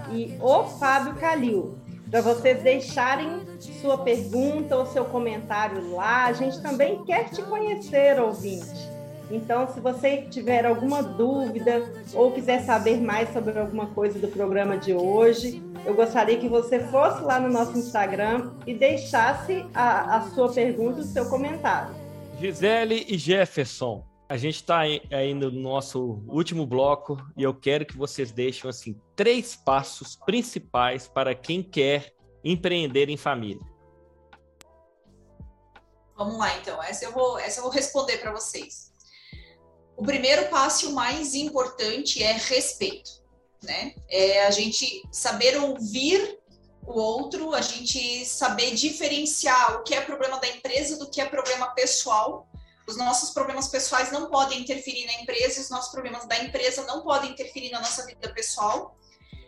e o Fábio Calil, para vocês deixarem sua pergunta ou seu comentário lá. A gente também quer te conhecer, ouvinte. Então, se você tiver alguma dúvida ou quiser saber mais sobre alguma coisa do programa de hoje, eu gostaria que você fosse lá no nosso Instagram e deixasse a, a sua pergunta, o seu comentário. Gisele e Jefferson, a gente está ainda no nosso último bloco e eu quero que vocês deixem assim três passos principais para quem quer empreender em família. Vamos lá, então. Essa eu vou, essa eu vou responder para vocês. O primeiro passo o mais importante é respeito, né? É a gente saber ouvir o outro, a gente saber diferenciar o que é problema da empresa do que é problema pessoal. Os nossos problemas pessoais não podem interferir na empresa, os nossos problemas da empresa não podem interferir na nossa vida pessoal.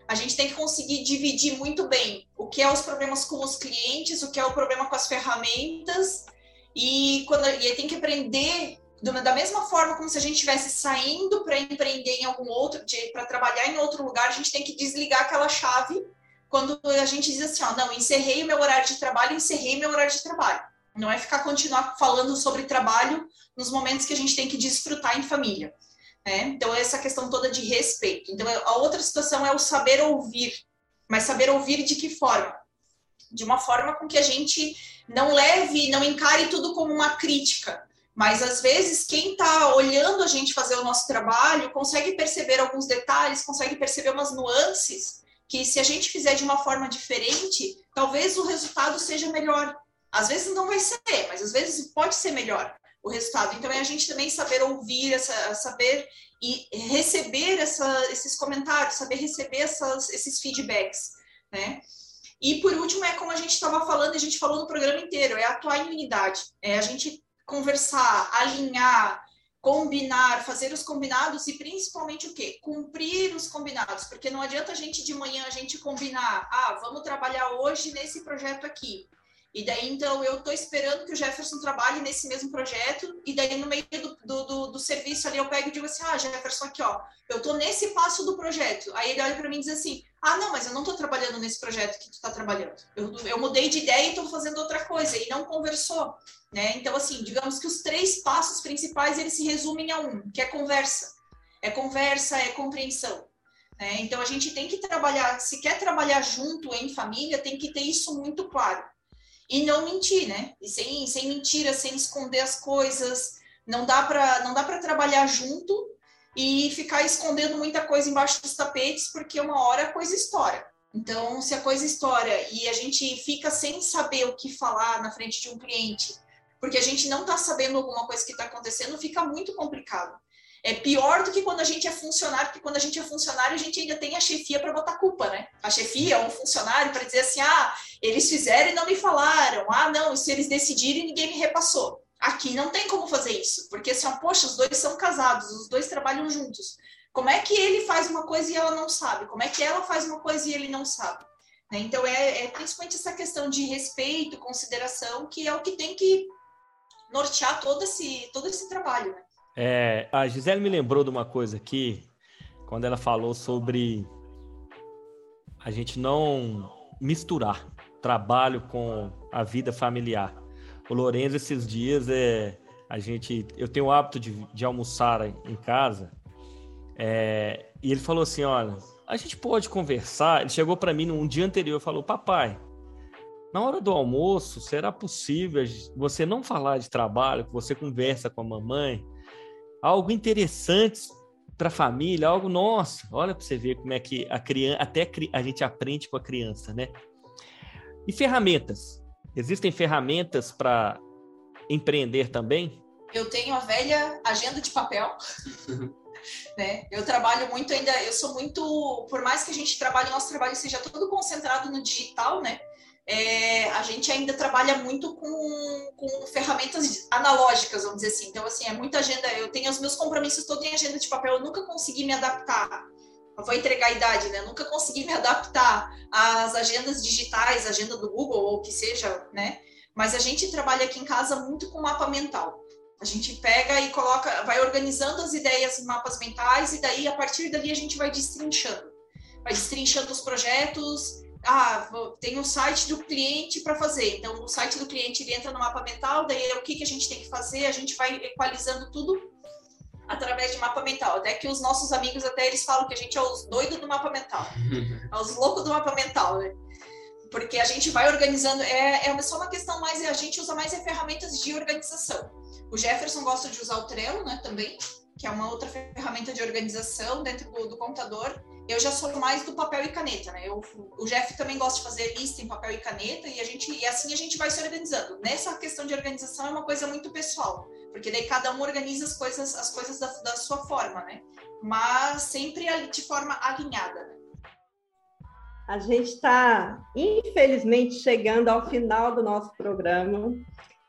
A gente tem que conseguir dividir muito bem o que é os problemas com os clientes, o que é o problema com as ferramentas, e quando e tem que aprender da mesma forma como se a gente estivesse saindo para empreender em algum outro, para trabalhar em outro lugar, a gente tem que desligar aquela chave quando a gente diz assim, ó, não, encerrei o meu horário de trabalho, encerrei meu horário de trabalho. Não é ficar continuar falando sobre trabalho nos momentos que a gente tem que desfrutar em família. Né? Então, essa questão toda de respeito. Então, a outra situação é o saber ouvir. Mas saber ouvir de que forma? De uma forma com que a gente não leve, não encare tudo como uma crítica, mas às vezes quem está olhando a gente fazer o nosso trabalho consegue perceber alguns detalhes, consegue perceber umas nuances que se a gente fizer de uma forma diferente, talvez o resultado seja melhor. Às vezes não vai ser, mas às vezes pode ser melhor o resultado. Então é a gente também saber ouvir, essa, saber e receber essa, esses comentários, saber receber essas, esses feedbacks, né? E por último é como a gente estava falando, a gente falou no programa inteiro, é atuar em unidade, é a gente conversar, alinhar, combinar, fazer os combinados e principalmente o quê? Cumprir os combinados, porque não adianta a gente de manhã a gente combinar, ah, vamos trabalhar hoje nesse projeto aqui. E daí, então, eu estou esperando que o Jefferson trabalhe nesse mesmo projeto, e daí, no meio do, do, do, do serviço ali, eu pego e digo assim: ah, Jefferson, aqui, ó, eu estou nesse passo do projeto. Aí ele olha para mim e diz assim: ah, não, mas eu não estou trabalhando nesse projeto que tu está trabalhando. Eu, eu mudei de ideia e estou fazendo outra coisa, e não conversou. Né? Então, assim, digamos que os três passos principais eles se resumem a um, que é conversa. É conversa, é compreensão. Né? Então, a gente tem que trabalhar, se quer trabalhar junto em família, tem que ter isso muito claro e não mentir, né? E sem, sem mentira, sem esconder as coisas. Não dá para trabalhar junto e ficar escondendo muita coisa embaixo dos tapetes, porque uma hora a coisa estoura. Então, se a coisa estoura e a gente fica sem saber o que falar na frente de um cliente, porque a gente não está sabendo alguma coisa que está acontecendo, fica muito complicado. É pior do que quando a gente é funcionário, porque quando a gente é funcionário, a gente ainda tem a chefia para botar culpa, né? A chefia, um funcionário, para dizer assim: ah, eles fizeram e não me falaram, ah, não, se eles decidirem, ninguém me repassou. Aqui não tem como fazer isso, porque assim, poxa, os dois são casados, os dois trabalham juntos. Como é que ele faz uma coisa e ela não sabe? Como é que ela faz uma coisa e ele não sabe? Né? Então, é, é principalmente essa questão de respeito, consideração, que é o que tem que nortear todo esse, todo esse trabalho. Né? É, a Gisele me lembrou de uma coisa aqui. quando ela falou sobre a gente não misturar trabalho com a vida familiar. O Lourenço, esses dias, é, a gente, eu tenho o hábito de, de almoçar em casa, é, e ele falou assim: olha, a gente pode conversar. Ele chegou para mim num dia anterior e falou: papai, na hora do almoço, será possível você não falar de trabalho, que você conversa com a mamãe? Algo interessante para a família, algo nosso. Olha para você ver como é que a criança, até a gente aprende com a criança, né? E ferramentas. Existem ferramentas para empreender também? Eu tenho a velha agenda de papel. né? Eu trabalho muito ainda, eu sou muito, por mais que a gente trabalhe, nosso trabalho seja todo concentrado no digital, né? É, a gente ainda trabalha muito com, com ferramentas analógicas, vamos dizer assim. Então, assim, é muita agenda. Eu tenho os meus compromissos todos em agenda de papel. Eu nunca consegui me adaptar eu vou entregar a idade, né? Nunca consegui me adaptar às agendas digitais, agenda do Google ou o que seja, né? Mas a gente trabalha aqui em casa muito com mapa mental. A gente pega e coloca, vai organizando as ideias em mapas mentais e daí a partir dali a gente vai destrinchando. Vai destrinchando os projetos. Ah, tem um site do cliente para fazer. Então, o site do cliente ele entra no mapa mental, daí é o que, que a gente tem que fazer, a gente vai equalizando tudo através de mapa mental. Até que os nossos amigos até eles falam que a gente é os doidos do mapa mental, é os loucos do mapa mental, né? Porque a gente vai organizando, é, é só uma questão mais, a gente usa mais é ferramentas de organização. O Jefferson gosta de usar o Trello, né, também, que é uma outra ferramenta de organização dentro do, do computador. Eu já sou mais do papel e caneta, né? Eu, o Jeff também gosta de fazer lista em papel e caneta e a gente e assim a gente vai se organizando. Nessa questão de organização é uma coisa muito pessoal porque daí cada um organiza as coisas, as coisas da, da sua forma, né? Mas sempre de forma alinhada. Né? A gente está, infelizmente, chegando ao final do nosso programa.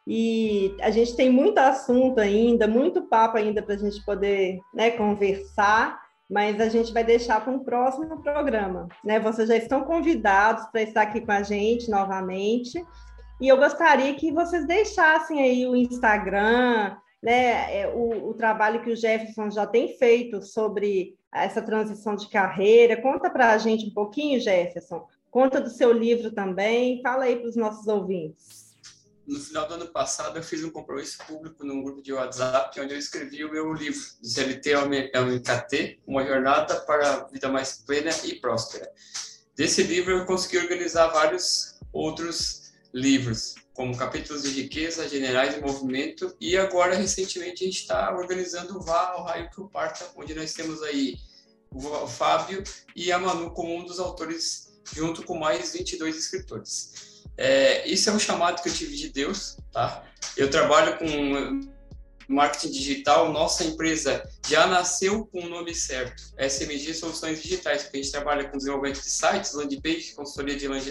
E a gente tem muito assunto ainda, muito papo ainda para a gente poder né, conversar, mas a gente vai deixar para um próximo programa. Né? Vocês já estão convidados para estar aqui com a gente novamente. E eu gostaria que vocês deixassem aí o Instagram, né, é, o, o, trabalho que o Jefferson já tem feito sobre essa transição de carreira. Conta para a gente um pouquinho, Jefferson. Conta do seu livro também. Fala aí para os nossos ouvintes. No final do ano passado, eu fiz um compromisso público num grupo de WhatsApp, onde eu escrevi o meu livro, ZLT ao MKT, Uma Jornada para a Vida Mais Plena e Próspera. Desse livro, eu consegui organizar vários outros livros, como Capítulos de Riqueza, Generais de Movimento, e agora, recentemente, a gente está organizando o Vá ao Raio que o Parta, onde nós temos aí o Fábio e a Manu como um dos autores, junto com mais 22 escritores. É, isso é um chamado que eu tive de Deus, tá? Eu trabalho com marketing digital, nossa empresa já nasceu com o nome certo, SMG Soluções Digitais, porque a gente trabalha com desenvolvimento de sites, landing page, consultoria de uh,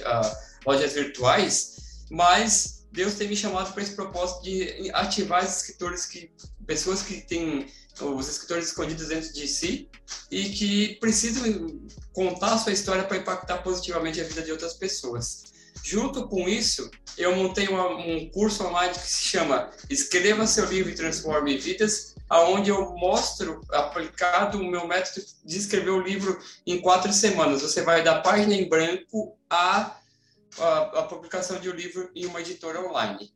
lojas virtuais, mas Deus tem me chamado para esse propósito de ativar os escritores que pessoas que têm os escritores escondidos dentro de si e que precisam contar a sua história para impactar positivamente a vida de outras pessoas. Junto com isso, eu montei uma, um curso online que se chama Escreva seu livro e transforme vidas, aonde eu mostro aplicado o meu método de escrever o livro em quatro semanas. Você vai da página em branco a a, a publicação de um livro em uma editora online.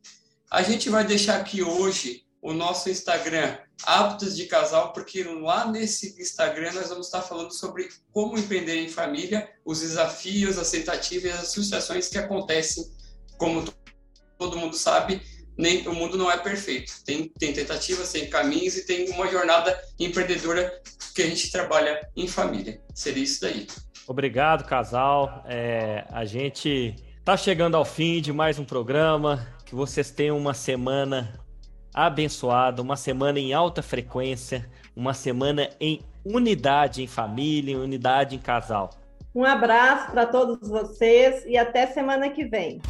A gente vai deixar aqui hoje o nosso Instagram, Hábitos de Casal, porque lá nesse Instagram nós vamos estar falando sobre como empreender em família, os desafios, as tentativas e as frustrações que acontecem. Como todo mundo sabe, nem o mundo não é perfeito. Tem, tem tentativas, tem caminhos e tem uma jornada empreendedora que a gente trabalha em família. Seria isso daí. Obrigado, casal. É, a gente Tá chegando ao fim de mais um programa. Que vocês tenham uma semana abençoada, uma semana em alta frequência, uma semana em unidade em família, em unidade em casal. Um abraço para todos vocês e até semana que vem.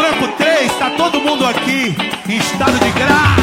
Branco 3, tá todo mundo aqui em estado de graça.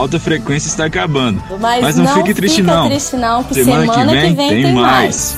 alta frequência está acabando. Mas, Mas não, não, fique triste, não. triste não. Semana, semana, que vem, vem tem, tem mais. mais.